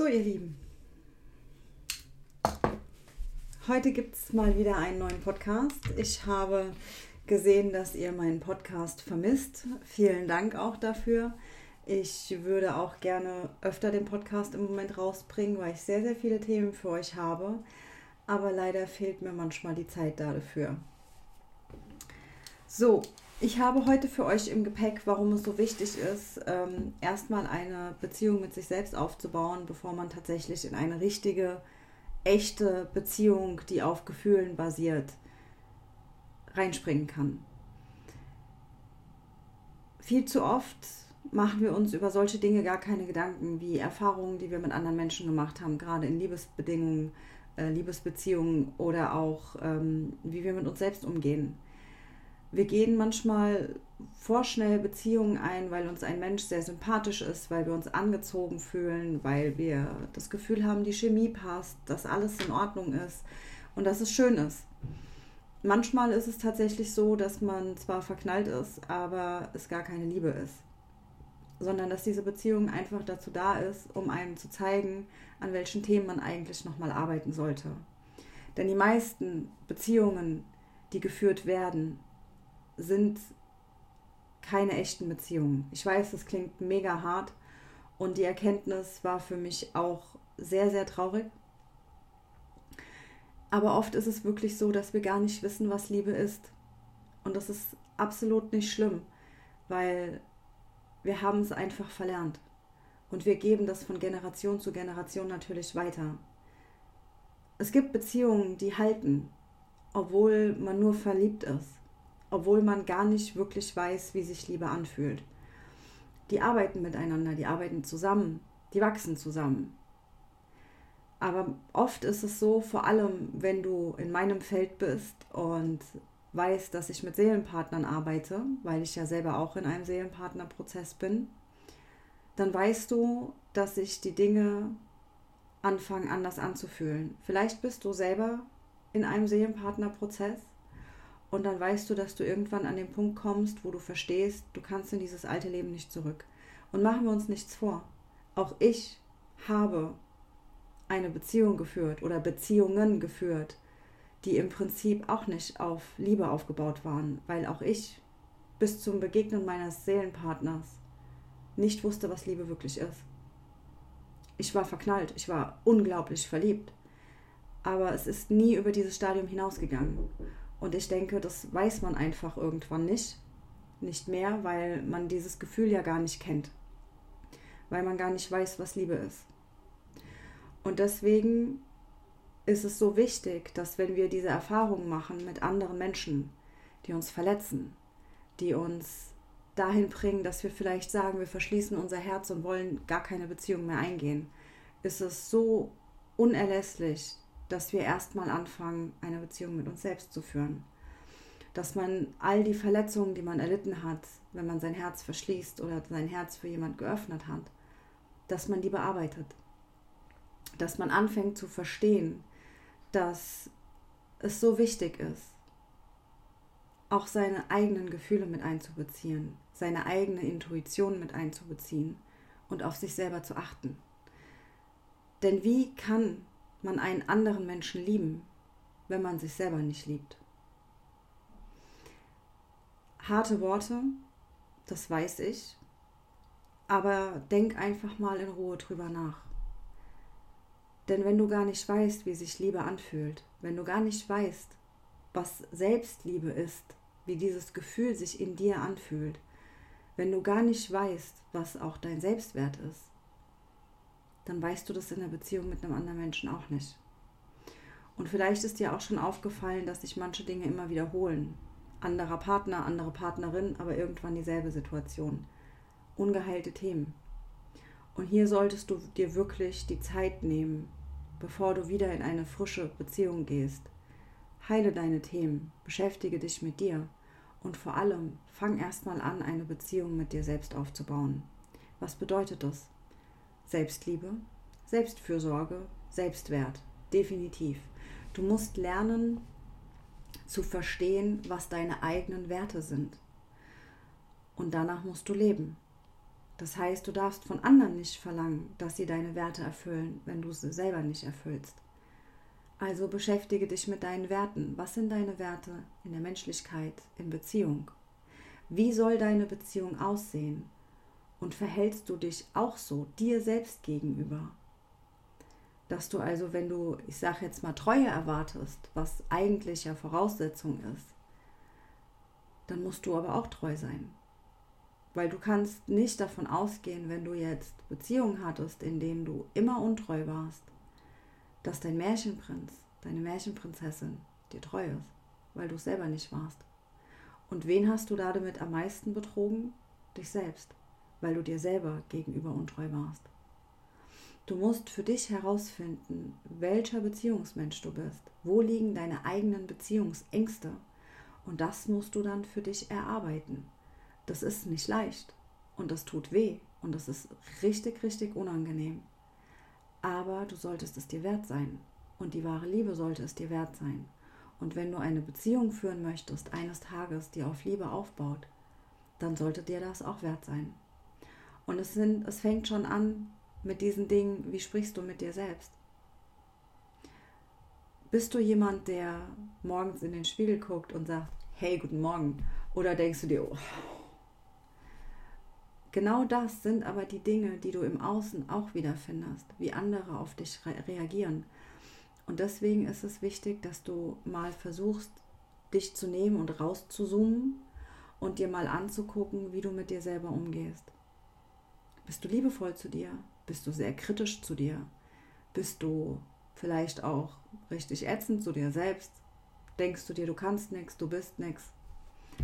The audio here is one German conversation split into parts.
So, ihr Lieben. Heute gibt es mal wieder einen neuen Podcast. Ich habe gesehen, dass ihr meinen Podcast vermisst. Vielen Dank auch dafür. Ich würde auch gerne öfter den Podcast im Moment rausbringen, weil ich sehr, sehr viele Themen für euch habe. Aber leider fehlt mir manchmal die Zeit dafür. So, ich habe heute für euch im Gepäck, warum es so wichtig ist, ähm, erstmal eine Beziehung mit sich selbst aufzubauen, bevor man tatsächlich in eine richtige, echte Beziehung, die auf Gefühlen basiert, reinspringen kann. Viel zu oft machen wir uns über solche Dinge gar keine Gedanken, wie Erfahrungen, die wir mit anderen Menschen gemacht haben, gerade in Liebesbedingungen, äh, Liebesbeziehungen oder auch ähm, wie wir mit uns selbst umgehen wir gehen manchmal vorschnell Beziehungen ein, weil uns ein Mensch sehr sympathisch ist, weil wir uns angezogen fühlen, weil wir das Gefühl haben, die Chemie passt, dass alles in Ordnung ist und dass es schön ist. Manchmal ist es tatsächlich so, dass man zwar verknallt ist, aber es gar keine Liebe ist, sondern dass diese Beziehung einfach dazu da ist, um einem zu zeigen, an welchen Themen man eigentlich nochmal arbeiten sollte. Denn die meisten Beziehungen, die geführt werden, sind keine echten Beziehungen. Ich weiß, das klingt mega hart und die Erkenntnis war für mich auch sehr, sehr traurig. Aber oft ist es wirklich so, dass wir gar nicht wissen, was Liebe ist. Und das ist absolut nicht schlimm, weil wir haben es einfach verlernt. Und wir geben das von Generation zu Generation natürlich weiter. Es gibt Beziehungen, die halten, obwohl man nur verliebt ist obwohl man gar nicht wirklich weiß, wie sich Liebe anfühlt. Die arbeiten miteinander, die arbeiten zusammen, die wachsen zusammen. Aber oft ist es so, vor allem wenn du in meinem Feld bist und weißt, dass ich mit Seelenpartnern arbeite, weil ich ja selber auch in einem Seelenpartnerprozess bin, dann weißt du, dass sich die Dinge anfangen anders anzufühlen. Vielleicht bist du selber in einem Seelenpartnerprozess und dann weißt du, dass du irgendwann an den Punkt kommst, wo du verstehst, du kannst in dieses alte Leben nicht zurück. Und machen wir uns nichts vor. Auch ich habe eine Beziehung geführt oder Beziehungen geführt, die im Prinzip auch nicht auf Liebe aufgebaut waren, weil auch ich bis zum Begegnen meines Seelenpartners nicht wusste, was Liebe wirklich ist. Ich war verknallt, ich war unglaublich verliebt, aber es ist nie über dieses Stadium hinausgegangen. Und ich denke, das weiß man einfach irgendwann nicht. Nicht mehr, weil man dieses Gefühl ja gar nicht kennt. Weil man gar nicht weiß, was Liebe ist. Und deswegen ist es so wichtig, dass wenn wir diese Erfahrungen machen mit anderen Menschen, die uns verletzen, die uns dahin bringen, dass wir vielleicht sagen, wir verschließen unser Herz und wollen gar keine Beziehung mehr eingehen, ist es so unerlässlich, dass wir erstmal anfangen, eine Beziehung mit uns selbst zu führen. Dass man all die Verletzungen, die man erlitten hat, wenn man sein Herz verschließt oder sein Herz für jemand geöffnet hat, dass man die bearbeitet. Dass man anfängt zu verstehen, dass es so wichtig ist, auch seine eigenen Gefühle mit einzubeziehen, seine eigene Intuition mit einzubeziehen und auf sich selber zu achten. Denn wie kann man einen anderen Menschen lieben, wenn man sich selber nicht liebt? Harte Worte, das weiß ich, aber denk einfach mal in Ruhe drüber nach. Denn wenn du gar nicht weißt, wie sich Liebe anfühlt, wenn du gar nicht weißt, was Selbstliebe ist, wie dieses Gefühl sich in dir anfühlt, wenn du gar nicht weißt, was auch dein Selbstwert ist, dann weißt du das in der Beziehung mit einem anderen Menschen auch nicht. Und vielleicht ist dir auch schon aufgefallen, dass sich manche Dinge immer wiederholen. Anderer Partner, andere Partnerin, aber irgendwann dieselbe Situation. Ungeheilte Themen. Und hier solltest du dir wirklich die Zeit nehmen, bevor du wieder in eine frische Beziehung gehst. Heile deine Themen, beschäftige dich mit dir und vor allem fang erstmal an, eine Beziehung mit dir selbst aufzubauen. Was bedeutet das? Selbstliebe, Selbstfürsorge, Selbstwert, definitiv. Du musst lernen zu verstehen, was deine eigenen Werte sind. Und danach musst du leben. Das heißt, du darfst von anderen nicht verlangen, dass sie deine Werte erfüllen, wenn du sie selber nicht erfüllst. Also beschäftige dich mit deinen Werten. Was sind deine Werte in der Menschlichkeit, in Beziehung? Wie soll deine Beziehung aussehen? Und verhältst du dich auch so dir selbst gegenüber? Dass du also, wenn du, ich sage jetzt mal, Treue erwartest, was eigentlich ja Voraussetzung ist, dann musst du aber auch treu sein. Weil du kannst nicht davon ausgehen, wenn du jetzt Beziehungen hattest, in denen du immer untreu warst, dass dein Märchenprinz, deine Märchenprinzessin dir treu ist, weil du es selber nicht warst. Und wen hast du damit am meisten betrogen? Dich selbst, weil du dir selber gegenüber untreu warst. Du musst für dich herausfinden, welcher Beziehungsmensch du bist. Wo liegen deine eigenen Beziehungsängste? Und das musst du dann für dich erarbeiten. Das ist nicht leicht und das tut weh und das ist richtig, richtig unangenehm. Aber du solltest es dir wert sein und die wahre Liebe sollte es dir wert sein. Und wenn du eine Beziehung führen möchtest, eines Tages, die auf Liebe aufbaut, dann sollte dir das auch wert sein. Und es, sind, es fängt schon an mit diesen Dingen, wie sprichst du mit dir selbst? Bist du jemand, der morgens in den Spiegel guckt und sagt, hey, guten Morgen? Oder denkst du dir, oh, Genau das sind aber die Dinge, die du im Außen auch wiederfindest, wie andere auf dich re reagieren. Und deswegen ist es wichtig, dass du mal versuchst, dich zu nehmen und rauszuzoomen und dir mal anzugucken, wie du mit dir selber umgehst. Bist du liebevoll zu dir? Bist du sehr kritisch zu dir? Bist du vielleicht auch richtig ätzend zu dir selbst? Denkst du dir, du kannst nichts, du bist nichts?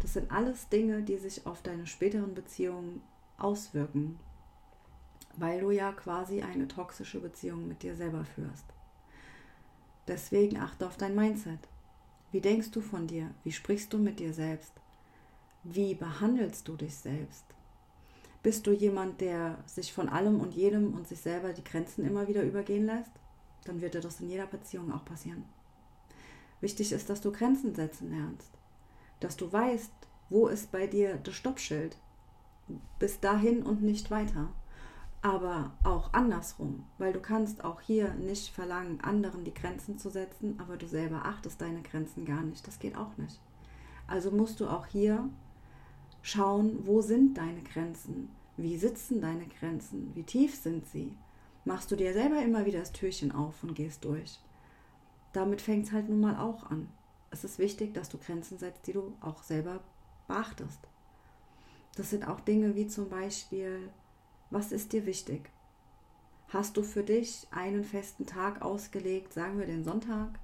Das sind alles Dinge, die sich auf deine späteren Beziehungen auswirken, weil du ja quasi eine toxische Beziehung mit dir selber führst. Deswegen achte auf dein Mindset. Wie denkst du von dir? Wie sprichst du mit dir selbst? Wie behandelst du dich selbst? Bist du jemand, der sich von allem und jedem und sich selber die Grenzen immer wieder übergehen lässt? Dann wird dir das in jeder Beziehung auch passieren. Wichtig ist, dass du Grenzen setzen lernst. Dass du weißt, wo ist bei dir das Stoppschild? bis dahin und nicht weiter. Aber auch andersrum, weil du kannst auch hier nicht verlangen, anderen die Grenzen zu setzen, aber du selber achtest deine Grenzen gar nicht. Das geht auch nicht. Also musst du auch hier schauen, wo sind deine Grenzen? Wie sitzen deine Grenzen? Wie tief sind sie? Machst du dir selber immer wieder das Türchen auf und gehst durch? Damit fängt es halt nun mal auch an. Es ist wichtig, dass du Grenzen setzt, die du auch selber beachtest. Das sind auch Dinge wie zum Beispiel, was ist dir wichtig? Hast du für dich einen festen Tag ausgelegt, sagen wir den Sonntag,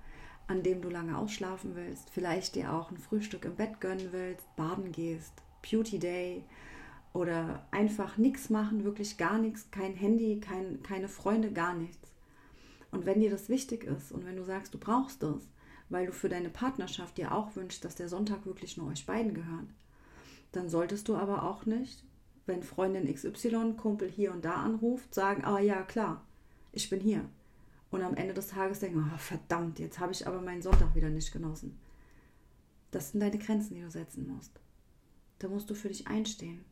an dem du lange ausschlafen willst, vielleicht dir auch ein Frühstück im Bett gönnen willst, baden gehst, Beauty Day oder einfach nichts machen, wirklich gar nichts, kein Handy, kein, keine Freunde, gar nichts. Und wenn dir das wichtig ist und wenn du sagst, du brauchst das, weil du für deine Partnerschaft dir auch wünschst, dass der Sonntag wirklich nur euch beiden gehört, dann solltest du aber auch nicht, wenn Freundin XY Kumpel hier und da anruft, sagen, ah ja, klar, ich bin hier. Und am Ende des Tages denken, oh, verdammt, jetzt habe ich aber meinen Sonntag wieder nicht genossen. Das sind deine Grenzen, die du setzen musst. Da musst du für dich einstehen.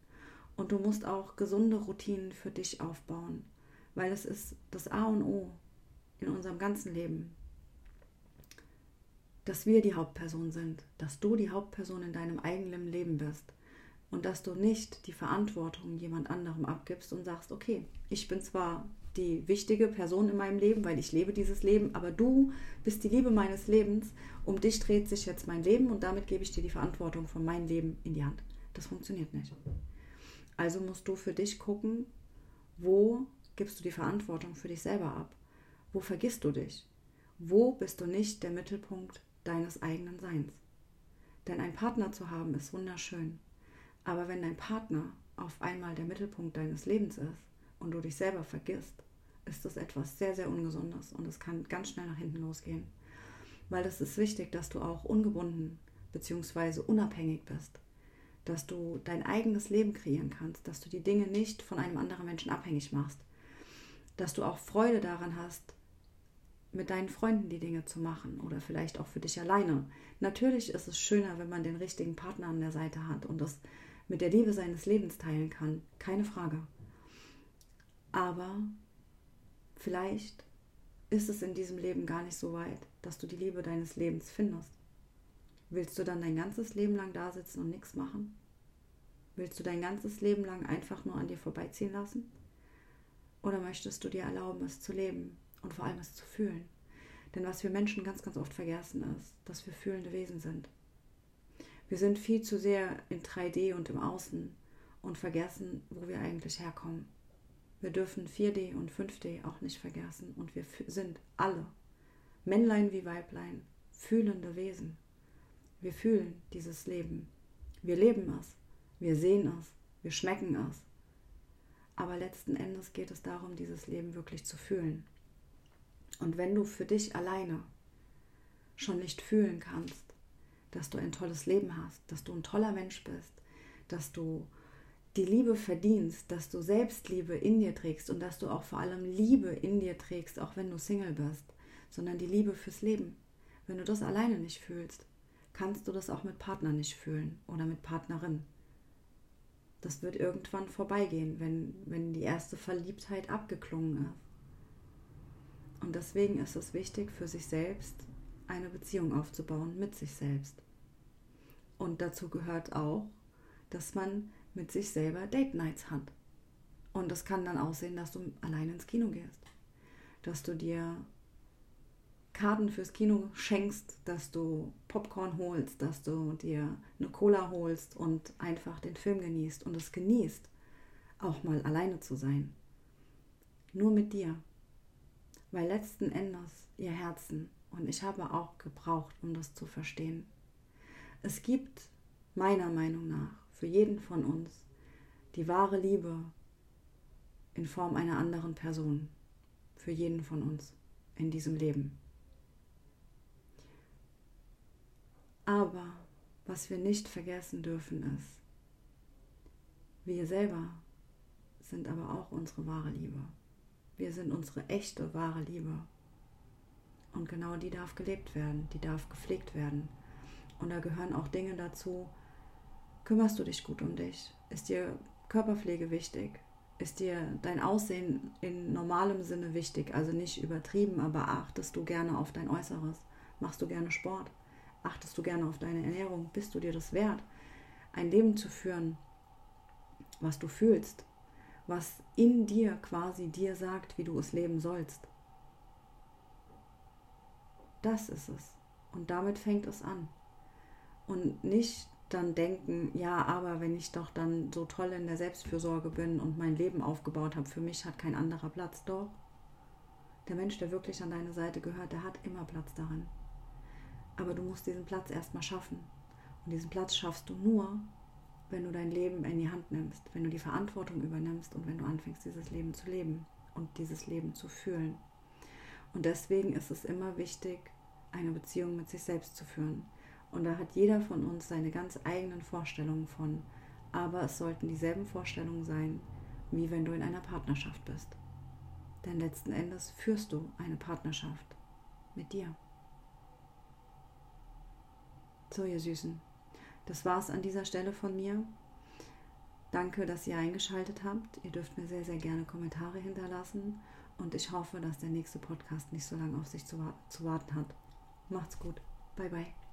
Und du musst auch gesunde Routinen für dich aufbauen, weil es ist das A und O in unserem ganzen Leben. Dass wir die Hauptperson sind, dass du die Hauptperson in deinem eigenen Leben bist und dass du nicht die Verantwortung jemand anderem abgibst und sagst, okay, ich bin zwar die wichtige Person in meinem Leben, weil ich lebe dieses Leben, aber du bist die Liebe meines Lebens, um dich dreht sich jetzt mein Leben und damit gebe ich dir die Verantwortung von meinem Leben in die Hand. Das funktioniert nicht. Also musst du für dich gucken, wo gibst du die Verantwortung für dich selber ab? Wo vergisst du dich? Wo bist du nicht der Mittelpunkt deines eigenen Seins? Denn ein Partner zu haben ist wunderschön. Aber wenn dein Partner auf einmal der Mittelpunkt deines Lebens ist und du dich selber vergisst, ist das etwas sehr, sehr Ungesundes und es kann ganz schnell nach hinten losgehen. Weil es ist wichtig, dass du auch ungebunden bzw. unabhängig bist, dass du dein eigenes Leben kreieren kannst, dass du die Dinge nicht von einem anderen Menschen abhängig machst, dass du auch Freude daran hast, mit deinen Freunden die Dinge zu machen oder vielleicht auch für dich alleine. Natürlich ist es schöner, wenn man den richtigen Partner an der Seite hat und das mit der Liebe seines Lebens teilen kann, keine Frage. Aber vielleicht ist es in diesem Leben gar nicht so weit, dass du die Liebe deines Lebens findest. Willst du dann dein ganzes Leben lang da sitzen und nichts machen? Willst du dein ganzes Leben lang einfach nur an dir vorbeiziehen lassen? Oder möchtest du dir erlauben, es zu leben und vor allem es zu fühlen? Denn was wir Menschen ganz, ganz oft vergessen ist, dass wir fühlende Wesen sind. Wir sind viel zu sehr in 3D und im Außen und vergessen, wo wir eigentlich herkommen. Wir dürfen 4D und 5D auch nicht vergessen und wir sind alle, Männlein wie Weiblein, fühlende Wesen. Wir fühlen dieses Leben. Wir leben es. Wir sehen es. Wir schmecken es. Aber letzten Endes geht es darum, dieses Leben wirklich zu fühlen. Und wenn du für dich alleine schon nicht fühlen kannst, dass du ein tolles Leben hast, dass du ein toller Mensch bist, dass du die Liebe verdienst, dass du Selbstliebe in dir trägst und dass du auch vor allem Liebe in dir trägst, auch wenn du Single bist, sondern die Liebe fürs Leben. Wenn du das alleine nicht fühlst, kannst du das auch mit Partner nicht fühlen oder mit Partnerin. Das wird irgendwann vorbeigehen, wenn, wenn die erste Verliebtheit abgeklungen ist. Und deswegen ist es wichtig, für sich selbst eine Beziehung aufzubauen mit sich selbst. Und dazu gehört auch, dass man mit sich selber Date Nights hat. Und das kann dann aussehen, dass du allein ins Kino gehst. Dass du dir Karten fürs Kino schenkst, dass du Popcorn holst, dass du dir eine Cola holst und einfach den Film genießt und es genießt, auch mal alleine zu sein. Nur mit dir. Weil letzten Endes ihr Herzen, und ich habe auch gebraucht, um das zu verstehen, es gibt meiner Meinung nach für jeden von uns die wahre Liebe in Form einer anderen Person. Für jeden von uns in diesem Leben. Aber was wir nicht vergessen dürfen ist, wir selber sind aber auch unsere wahre Liebe. Wir sind unsere echte wahre Liebe. Und genau die darf gelebt werden, die darf gepflegt werden. Und da gehören auch Dinge dazu, Kümmerst du dich gut um dich? Ist dir Körperpflege wichtig? Ist dir dein Aussehen in normalem Sinne wichtig? Also nicht übertrieben, aber achtest du gerne auf dein Äußeres? Machst du gerne Sport? Achtest du gerne auf deine Ernährung? Bist du dir das wert, ein Leben zu führen, was du fühlst, was in dir quasi dir sagt, wie du es leben sollst? Das ist es. Und damit fängt es an. Und nicht dann denken, ja, aber wenn ich doch dann so toll in der Selbstfürsorge bin und mein Leben aufgebaut habe, für mich hat kein anderer Platz. Doch, der Mensch, der wirklich an deine Seite gehört, der hat immer Platz darin. Aber du musst diesen Platz erstmal schaffen. Und diesen Platz schaffst du nur, wenn du dein Leben in die Hand nimmst, wenn du die Verantwortung übernimmst und wenn du anfängst, dieses Leben zu leben und dieses Leben zu fühlen. Und deswegen ist es immer wichtig, eine Beziehung mit sich selbst zu führen. Und da hat jeder von uns seine ganz eigenen Vorstellungen von. Aber es sollten dieselben Vorstellungen sein, wie wenn du in einer Partnerschaft bist. Denn letzten Endes führst du eine Partnerschaft mit dir. So, ihr Süßen, das war's an dieser Stelle von mir. Danke, dass ihr eingeschaltet habt. Ihr dürft mir sehr, sehr gerne Kommentare hinterlassen und ich hoffe, dass der nächste Podcast nicht so lange auf sich zu, warten hat. Macht's gut. Bye, bye.